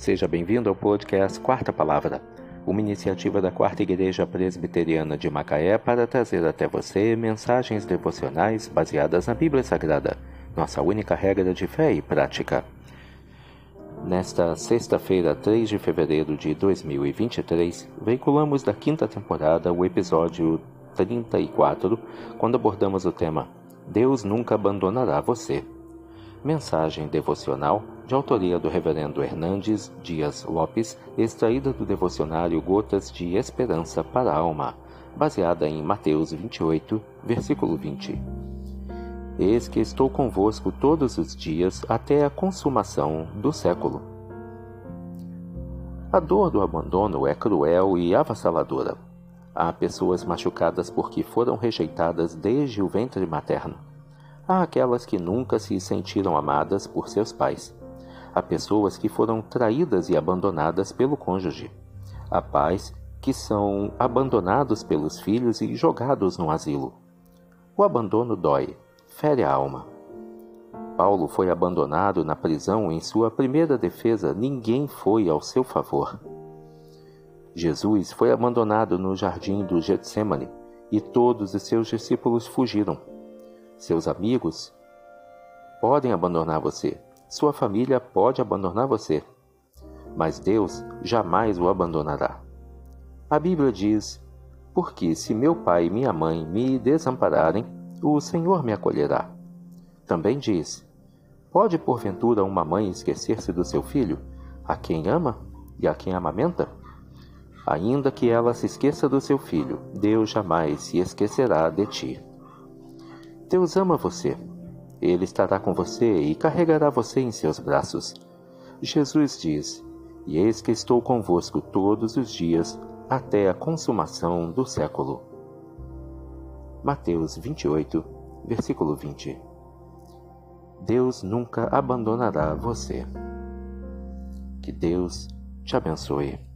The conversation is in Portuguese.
Seja bem-vindo ao podcast Quarta Palavra, uma iniciativa da Quarta Igreja Presbiteriana de Macaé para trazer até você mensagens devocionais baseadas na Bíblia Sagrada, nossa única regra de fé e prática. Nesta sexta-feira, 3 de fevereiro de 2023, veiculamos da quinta temporada o episódio 34, quando abordamos o tema Deus nunca abandonará você. Mensagem devocional de autoria do Reverendo Hernandes Dias Lopes, extraída do devocionário Gotas de Esperança para a Alma, baseada em Mateus 28, versículo 20. Eis que estou convosco todos os dias até a consumação do século. A dor do abandono é cruel e avassaladora. Há pessoas machucadas porque foram rejeitadas desde o ventre materno. Há aquelas que nunca se sentiram amadas por seus pais. Há pessoas que foram traídas e abandonadas pelo cônjuge. Há pais que são abandonados pelos filhos e jogados no asilo. O abandono dói, fere a alma. Paulo foi abandonado na prisão em sua primeira defesa, ninguém foi ao seu favor. Jesus foi abandonado no jardim do Getsemane e todos os seus discípulos fugiram. Seus amigos podem abandonar você, sua família pode abandonar você, mas Deus jamais o abandonará. A Bíblia diz: Porque se meu pai e minha mãe me desampararem, o Senhor me acolherá. Também diz: Pode porventura uma mãe esquecer-se do seu filho, a quem ama e a quem amamenta? Ainda que ela se esqueça do seu filho, Deus jamais se esquecerá de ti. Deus ama você. Ele estará com você e carregará você em seus braços. Jesus diz: E eis que estou convosco todos os dias, até a consumação do século. Mateus 28, versículo 20. Deus nunca abandonará você. Que Deus te abençoe.